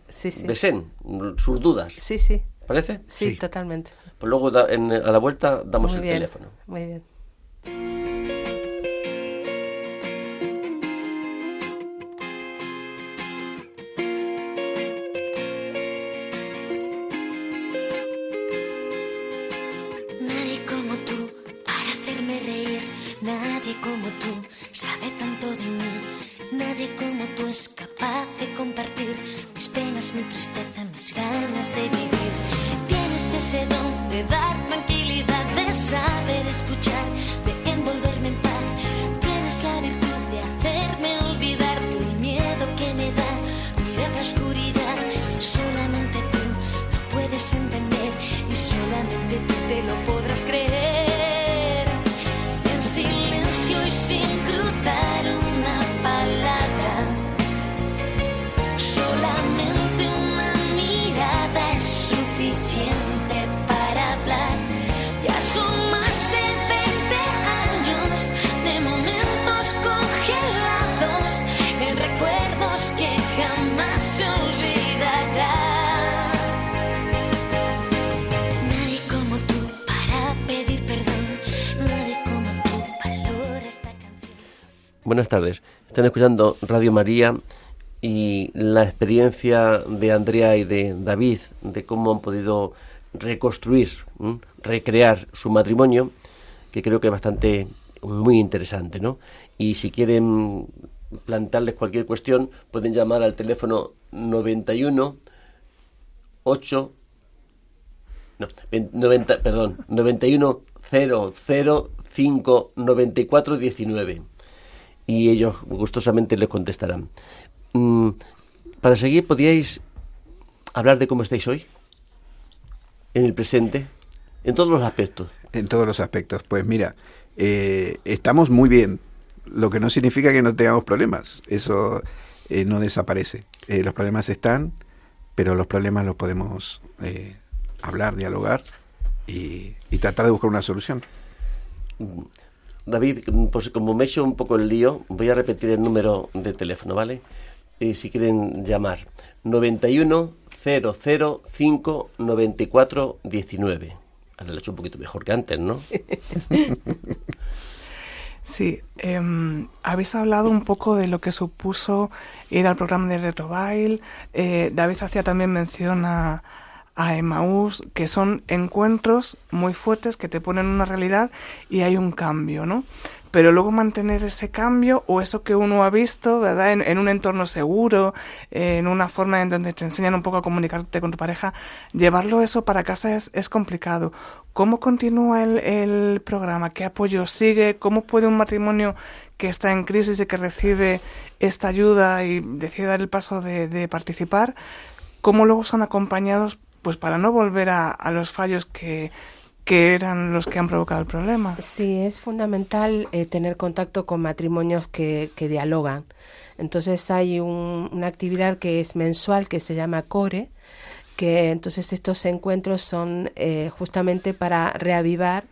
Sí, sí. deseen, sus dudas? Sí, sí. ¿Parece? Sí, Sí. totalmente. Pues luego da- en- a la vuelta damos Muy el bien. teléfono. Muy bien. Escuchando Radio María y la experiencia de Andrea y de David de cómo han podido reconstruir, ¿m? recrear su matrimonio, que creo que es bastante muy interesante, ¿no? Y si quieren plantearles cualquier cuestión, pueden llamar al teléfono 91 8 no, ven- 90, perdón, 91 005 94 19 y ellos gustosamente les contestarán. Mm, para seguir, ¿podríais hablar de cómo estáis hoy? En el presente, en todos los aspectos. En todos los aspectos. Pues mira, eh, estamos muy bien, lo que no significa que no tengamos problemas. Eso eh, no desaparece. Eh, los problemas están, pero los problemas los podemos eh, hablar, dialogar y, y tratar de buscar una solución. David, pues como me he hecho un poco el lío, voy a repetir el número de teléfono, ¿vale? Y si quieren llamar, 91 005 94 19. Ahora lo he hecho un poquito mejor que antes, ¿no? Sí, em, habéis hablado un poco de lo que supuso ir al programa de Retrobail. Eh, David hacía también mención a, a Emaús, que son encuentros muy fuertes que te ponen una realidad y hay un cambio, ¿no? Pero luego mantener ese cambio o eso que uno ha visto, ¿verdad? En, en un entorno seguro, en una forma en donde te enseñan un poco a comunicarte con tu pareja, llevarlo eso para casa es, es complicado. ¿Cómo continúa el, el programa? ¿Qué apoyo sigue? ¿Cómo puede un matrimonio que está en crisis y que recibe esta ayuda y decide dar el paso de, de participar, cómo luego son acompañados pues para no volver a, a los fallos que, que eran los que han provocado el problema? Sí, es fundamental eh, tener contacto con matrimonios que, que dialogan. Entonces hay un- una actividad que es mensual que se llama CORE, que entonces estos encuentros son eh, justamente para reavivar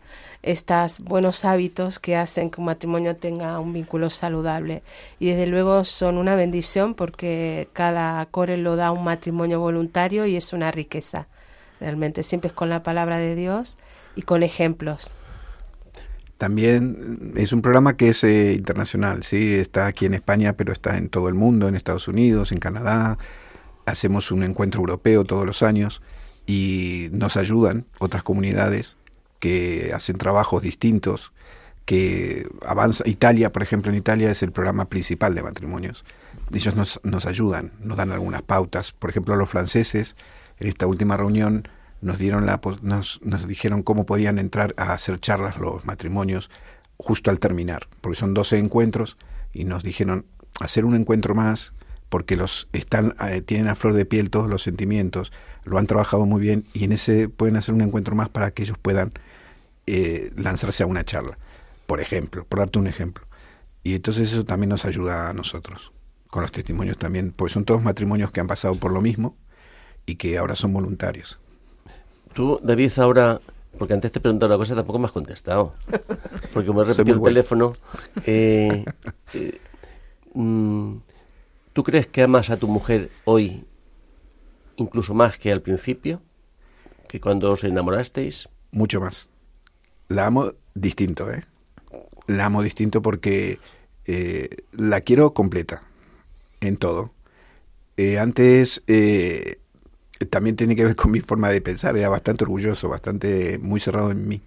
estos buenos hábitos que hacen que un matrimonio tenga un vínculo saludable. Y desde luego son una bendición porque cada core lo da un matrimonio voluntario y es una riqueza. Realmente siempre es con la palabra de Dios y con ejemplos. También es un programa que es eh, internacional, sí, está aquí en España, pero está en todo el mundo, en Estados Unidos, en Canadá. Hacemos un encuentro europeo todos los años y nos ayudan otras comunidades que hacen trabajos distintos, que avanza. Italia, por ejemplo, en Italia es el programa principal de matrimonios. Ellos nos, nos ayudan, nos dan algunas pautas. Por ejemplo, los franceses, en esta última reunión, nos dieron la nos, nos dijeron cómo podían entrar a hacer charlas los matrimonios justo al terminar, porque son 12 encuentros y nos dijeron hacer un encuentro más porque los están eh, tienen a flor de piel todos los sentimientos, lo han trabajado muy bien y en ese pueden hacer un encuentro más para que ellos puedan eh, lanzarse a una charla, por ejemplo, por darte un ejemplo. Y entonces eso también nos ayuda a nosotros, con los testimonios también, porque son todos matrimonios que han pasado por lo mismo y que ahora son voluntarios. Tú, David, ahora, porque antes te he preguntado una cosa, tampoco me has contestado. Porque he Soy repetido el bueno. teléfono, eh, eh, mm, ¿tú crees que amas a tu mujer hoy incluso más que al principio? ¿Que cuando os enamorasteis? mucho más. La amo distinto, ¿eh? La amo distinto porque eh, la quiero completa en todo. Eh, antes eh, también tiene que ver con mi forma de pensar, era bastante orgulloso, bastante muy cerrado en mí.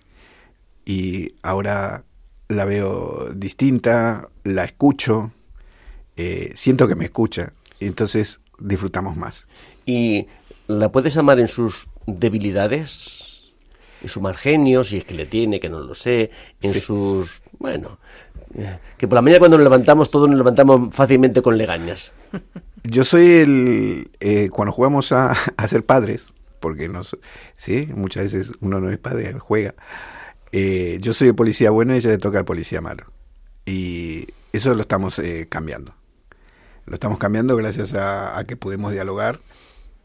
Y ahora la veo distinta, la escucho, eh, siento que me escucha, entonces disfrutamos más. ¿Y la puedes amar en sus debilidades? En su mal genio, si es que le tiene, que no lo sé, en Sí. sus... Bueno, eh, que por la mañana cuando nos levantamos, todos nos levantamos fácilmente con legañas. Yo soy el. eh, cuando jugamos a, a ser padres, porque nos, sí, muchas veces uno no es padre, juega. eh, yo soy el policía bueno y ella le toca al policía malo. Y eso lo estamos eh, cambiando. Lo estamos cambiando gracias a, a que podemos dialogar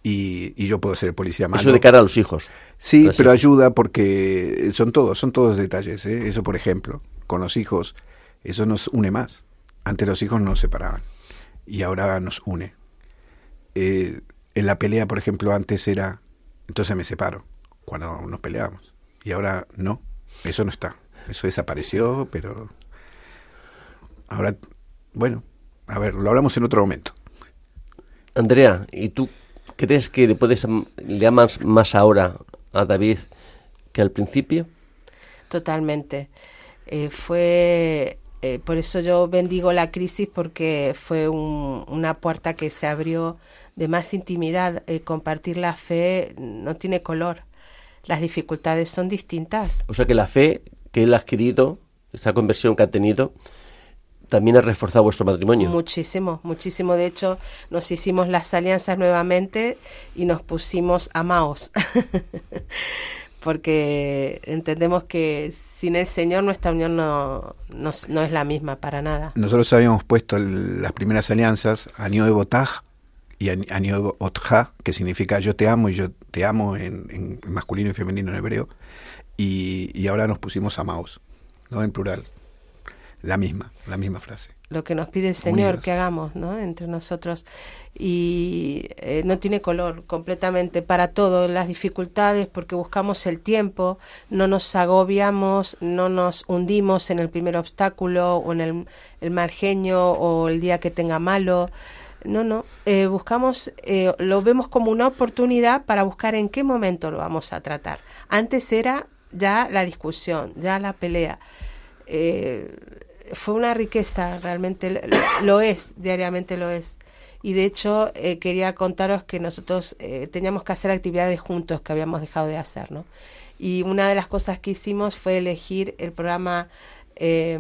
y, y yo puedo ser el policía malo. Eso de cara a los hijos. Sí, Gracias. pero ayuda porque son todos, son todos detalles. ¿eh? Eso, por ejemplo, con los hijos, eso nos une más. Antes los hijos nos separaban y ahora nos une. Eh, en la pelea, por ejemplo, antes era, entonces me separo cuando nos peleábamos y ahora no. Eso no está. Eso desapareció, pero ahora, bueno, a ver, lo hablamos en otro momento. Andrea, ¿y tú crees que le puedes le amas más ahora a David que al principio? Totalmente. Eh, fue eh, por eso yo bendigo la crisis porque fue un- una puerta que se abrió de más intimidad. Eh, compartir la fe no tiene color. Las dificultades son distintas. O sea que la fe que él ha adquirido, esa conversión que ha tenido, también ha reforzado vuestro matrimonio. Muchísimo, muchísimo. De hecho, nos hicimos las alianzas nuevamente y nos pusimos amaos. Porque entendemos que sin el Señor nuestra unión no, no, no es la misma para nada. Nosotros habíamos puesto el- las primeras alianzas, Anio de Botaj y Anio de Otja, que significa yo te amo y yo te amo en, en masculino y femenino en hebreo, y, y ahora nos pusimos amaos, ¿no? En plural. La misma, la misma frase. Lo que nos pide el Señor Unidos. que hagamos ¿no? entre nosotros. Y eh, no tiene color completamente para todo. Las dificultades, porque buscamos el tiempo, no nos agobiamos, no nos hundimos en el primer obstáculo o en el, el mal genio o el día que tenga malo. No, no. eh, buscamos, eh, lo vemos como una oportunidad para buscar en qué momento lo vamos a tratar. Antes era ya la discusión, ya la pelea. Eh, fue una riqueza, realmente lo, lo es, diariamente lo es. Y de hecho, eh, quería contaros que nosotros eh, teníamos que hacer actividades juntos que habíamos dejado de hacer, ¿no? Y una de las cosas que hicimos fue elegir el programa eh,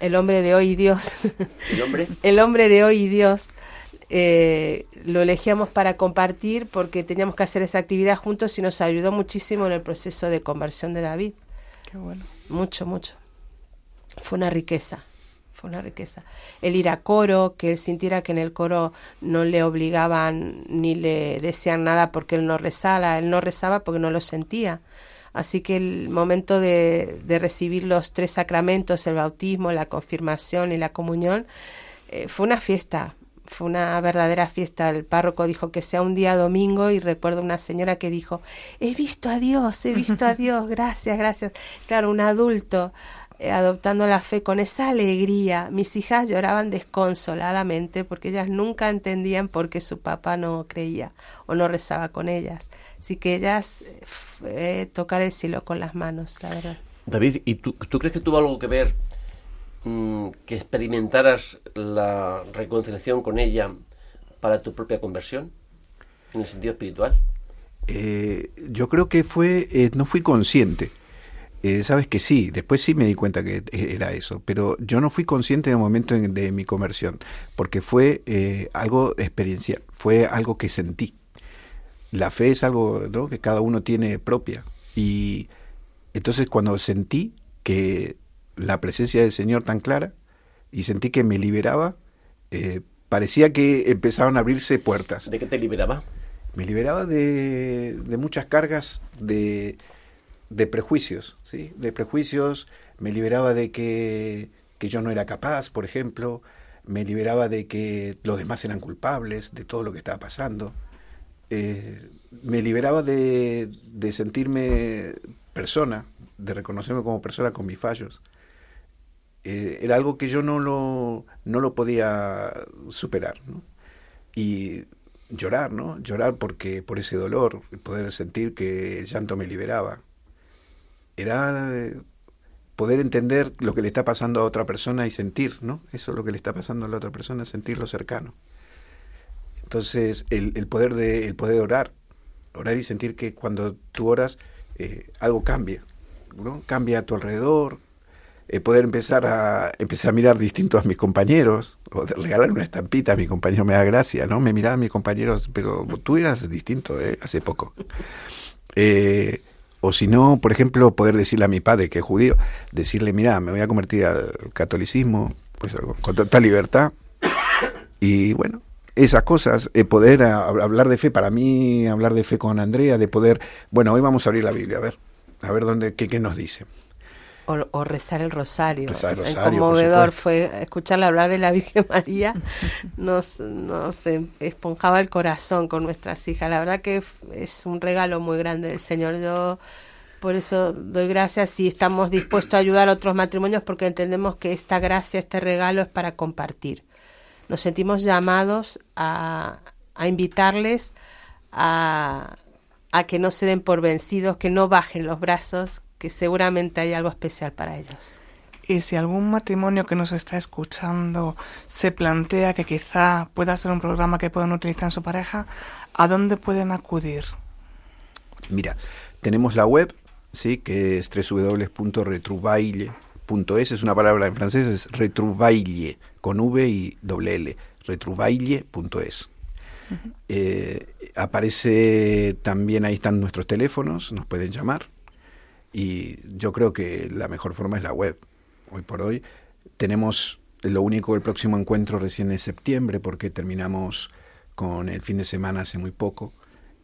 El hombre de hoy y Dios. ¿El hombre? El hombre de hoy y Dios. eh, lo elegíamos para compartir porque teníamos que hacer esa actividad juntos y nos ayudó muchísimo en el proceso de conversión de David. Qué bueno. Mucho, mucho. Fue una riqueza, fue una riqueza. El ir a coro, que él sintiera que en el coro no le obligaban ni le decían nada porque él no rezaba, él no rezaba porque no lo sentía. Así que el momento de, de recibir los tres sacramentos, el bautismo, la confirmación y la comunión, eh, fue una fiesta, fue una verdadera fiesta. El párroco dijo que sea un día domingo y recuerdo una señora que dijo, he visto a Dios, he visto a Dios, gracias, gracias. Claro, un adulto adoptando la fe con esa alegría. Mis hijas lloraban desconsoladamente porque ellas nunca entendían por qué su papá no creía o no rezaba con ellas. Así que ellas eh, fue tocar el cielo con las manos, la verdad. David, ¿y tú, tú crees que tuvo algo que ver mm, que experimentaras la reconciliación con ella para tu propia conversión? En el sentido espiritual. Eh, yo creo que fue, eh, no fui consciente. Eh, Sabes que sí, después sí me di cuenta que eh, era eso, pero yo no fui consciente en el momento en- de mi conversión, porque fue eh, algo experiencial, fue algo que sentí. La fe es algo ¿no? que cada uno tiene propia. Y entonces cuando sentí que la presencia del Señor tan clara y sentí que me liberaba, eh, parecía que empezaron a abrirse puertas ¿De qué te liberaba? me liberaba de, de muchas cargas de, de prejuicios, ¿sí? De prejuicios, me liberaba de que, que yo no era capaz, por ejemplo, me liberaba de que los demás eran culpables de todo lo que estaba pasando, Eh, me liberaba de, de sentirme persona, de reconocerme como persona con mis fallos. Eh, era algo que yo no lo, no lo podía superar, ¿no? Y llorar, ¿no? Llorar porque por ese dolor, poder sentir que el llanto me liberaba. Era eh, poder entender lo que le está pasando a otra persona y sentir, ¿no? Eso es lo que le está pasando a la otra persona, sentirlo cercano. Entonces, el, poder de el poder orar, orar y sentir que cuando tú oras, eh, algo cambia, ¿no? Cambia a tu alrededor, eh, poder empezar a empezar a mirar distintos a mis compañeros o de regalar una estampita a mi compañero me da gracia no me miraba a mis compañeros pero tú eras distinto ¿eh? hace poco eh, o si no por ejemplo poder decirle a mi padre que es judío decirle mira me voy a convertir al catolicismo pues con total libertad y bueno esas cosas, eh, poder hablar de fe, para mí hablar de fe con Andrea, de poder, bueno, hoy vamos a abrir la Biblia, a ver, a ver dónde, qué nos dice. O, o rezar el rosario. Rezar el rosario, conmovedor fue escucharle hablar de la Virgen María, nos, nos esponjaba el corazón con nuestras hijas. La verdad que es un regalo muy grande del Señor. Yo por eso doy gracias y estamos dispuestos a ayudar a otros matrimonios porque entendemos que esta gracia, este regalo es para compartir. Nos sentimos llamados a, a invitarles a, a que no se den por vencidos, que no bajen los brazos, que seguramente hay algo especial para ellos. Y si algún matrimonio que nos está escuchando se plantea que quizá pueda ser un programa que puedan utilizar en su pareja, ¿a dónde pueden acudir? Mira, tenemos la web, sí, que es www.retrouvaille.es, es una palabra en francés, es retrouvaille, con V y doble L, retrouvaille.es. Eh, aparece también, ahí están nuestros teléfonos, nos pueden llamar. Y yo creo que la mejor forma es la web. Hoy por hoy tenemos lo único, el próximo encuentro recién en septiembre, porque terminamos con el fin de semana hace muy poco.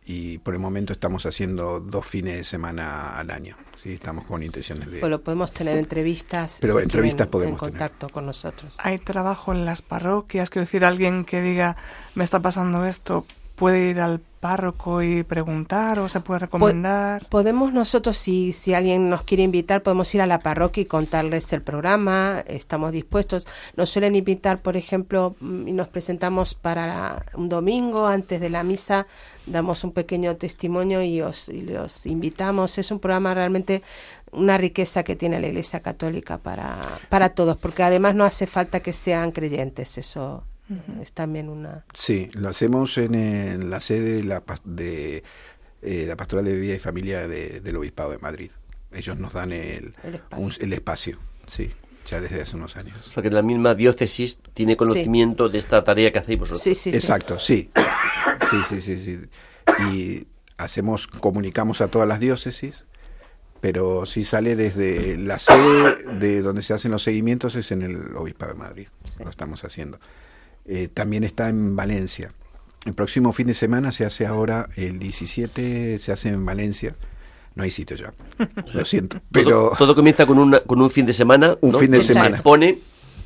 Y por el momento estamos haciendo dos fines de semana al año. Sí, estamos con intenciones de. Bueno, podemos tener entrevistas. Pero si entrevistas quieren, podemos En tener. contacto con nosotros. ¿Hay trabajo en las parroquias? Quiero decir, alguien que diga, me está pasando esto, ¿puede ir al párroco y preguntar o se puede recomendar? Podemos nosotros, si, si alguien nos quiere invitar, podemos ir a la parroquia y contarles el programa, estamos dispuestos. Nos suelen invitar, por ejemplo, mm, y nos presentamos para un domingo antes de la misa, damos un pequeño testimonio y, os, y los invitamos. Es un programa realmente una riqueza que tiene la Iglesia Católica para, para todos, porque además no hace falta que sean creyentes, eso es también una... Sí, lo hacemos en, en la sede de la, de, eh, la Pastoral de Vida y Familia de- del Obispado de Madrid. Ellos nos dan el, El espacio. un- el espacio, sí, ya desde hace unos años. O sea, que la misma diócesis tiene conocimiento de esta tarea que hacéis vosotros. Sí, sí, sí. Exacto, sí. Sí, sí, sí, sí. Y hacemos, comunicamos a todas las diócesis, pero sí sale desde la sede de donde se hacen los seguimientos es en el Obispado de Madrid. Sí. Lo estamos haciendo. Eh, también está en Valencia. El próximo fin de semana se hace ahora, el 17 se hace en Valencia. No hay sitio ya, lo siento. Pero todo, todo comienza con, una, con un fin de semana. Un ¿no? fin de semana. Se pone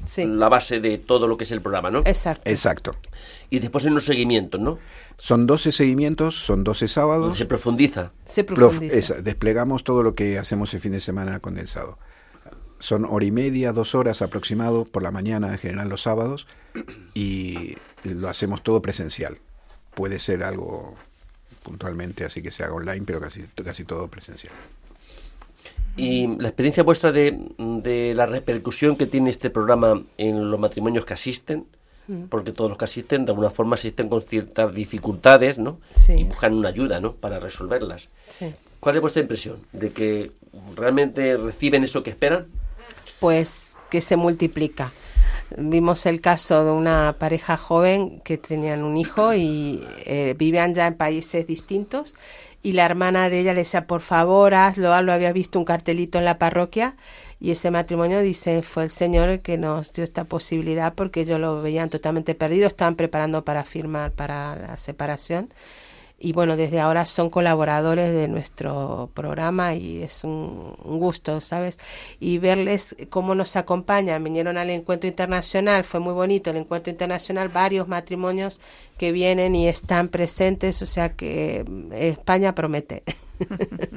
Sí. la base de todo lo que es el programa, ¿no? Exacto. exacto. Y después en los seguimientos, ¿no? Son 12 seguimientos, son 12 Donde sábados. se profundiza. Se Prof- profundiza. esa, desplegamos todo lo que hacemos el fin de semana condensado. Son hora y media, dos horas aproximado por la mañana, en general los sábados, y lo hacemos todo presencial. Puede ser algo puntualmente así que se haga online, pero casi, casi todo presencial. Y la experiencia vuestra de, de la repercusión que tiene este programa en los matrimonios que asisten, Mm. porque todos los que asisten de alguna forma asisten con ciertas dificultades, ¿no? Sí. Y buscan una ayuda, ¿no? Para resolverlas. Sí. ¿Cuál es vuestra impresión? ¿De que realmente reciben eso que esperan? Pues que se multiplica. Vimos el caso de una pareja joven que tenían un hijo y eh, vivían ya en países distintos y la hermana de ella le decía, por favor, hazlo, hazlo, había visto un cartelito en la parroquia y ese matrimonio, dice, fue el Señor el que nos dio esta posibilidad porque ellos lo veían totalmente perdido, estaban preparando para firmar para la separación y bueno, desde ahora son colaboradores de nuestro programa y es un, un gusto, ¿sabes? Y verles cómo nos acompañan. Vinieron al encuentro internacional, fue muy bonito el encuentro internacional, varios matrimonios que vienen y están presentes, o sea que eh, España promete.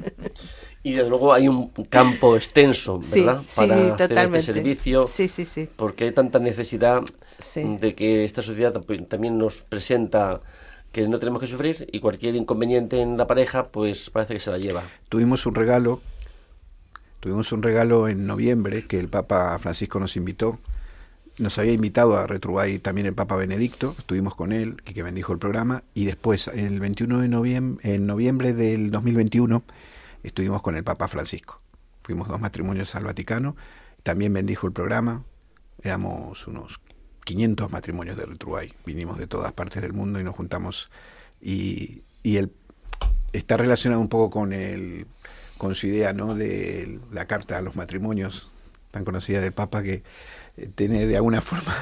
Y desde luego hay un campo extenso, Sí, ¿verdad? sí, Para hacer totalmente. este servicio. Sí, sí, sí. Porque hay tanta necesidad Sí. de que esta sociedad también nos presenta que no tenemos que sufrir y cualquier inconveniente en la pareja, pues parece que se la lleva. Tuvimos un regalo Tuvimos un regalo en noviembre que el Papa Francisco nos invitó. Nos había invitado a Retrubay también el Papa Benedicto, estuvimos con él, que bendijo el programa, y después, el 21 de noviembre, en noviembre del 2021, estuvimos con el Papa Francisco. Fuimos dos matrimonios al Vaticano, también bendijo el programa, éramos unos 500 matrimonios de Retrubay, vinimos de todas partes del mundo y nos juntamos, y, y el, está relacionado un poco con el con su idea ¿no? de la carta a los matrimonios tan conocida del Papa que eh, tiene de alguna forma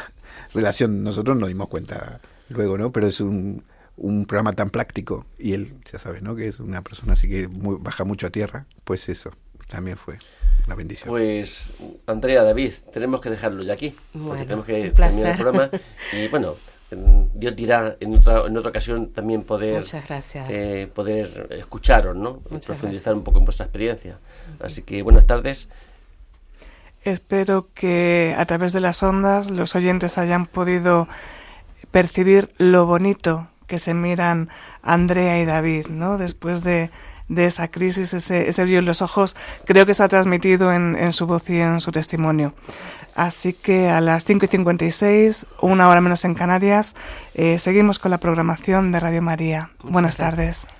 relación, nosotros nos dimos cuenta luego, ¿no? Pero es un, un programa tan práctico y él, ya sabes, ¿no? Que es una persona así que baja mucho a tierra, pues eso también fue una bendición. Pues Andrea, David, tenemos que dejarlo ya aquí, Bueno, tenemos que terminar el programa y bueno, en- Dios dirá en otra, en otra ocasión también poder Muchas gracias. eh, poder escucharos, ¿no? Muchas profundizar un poco en vuestra experiencia. Así que buenas tardes. Espero que a través de las ondas los oyentes hayan podido percibir lo bonito que se miran Andrea y David, ¿no? Después de, de esa crisis, ese, ese brillo en los ojos, creo que se ha transmitido en, en su voz y en su testimonio. Así que a las 5 y 56, una hora menos en Canarias, eh, seguimos con la programación de Radio María. Muchas Buenas gracias. tardes.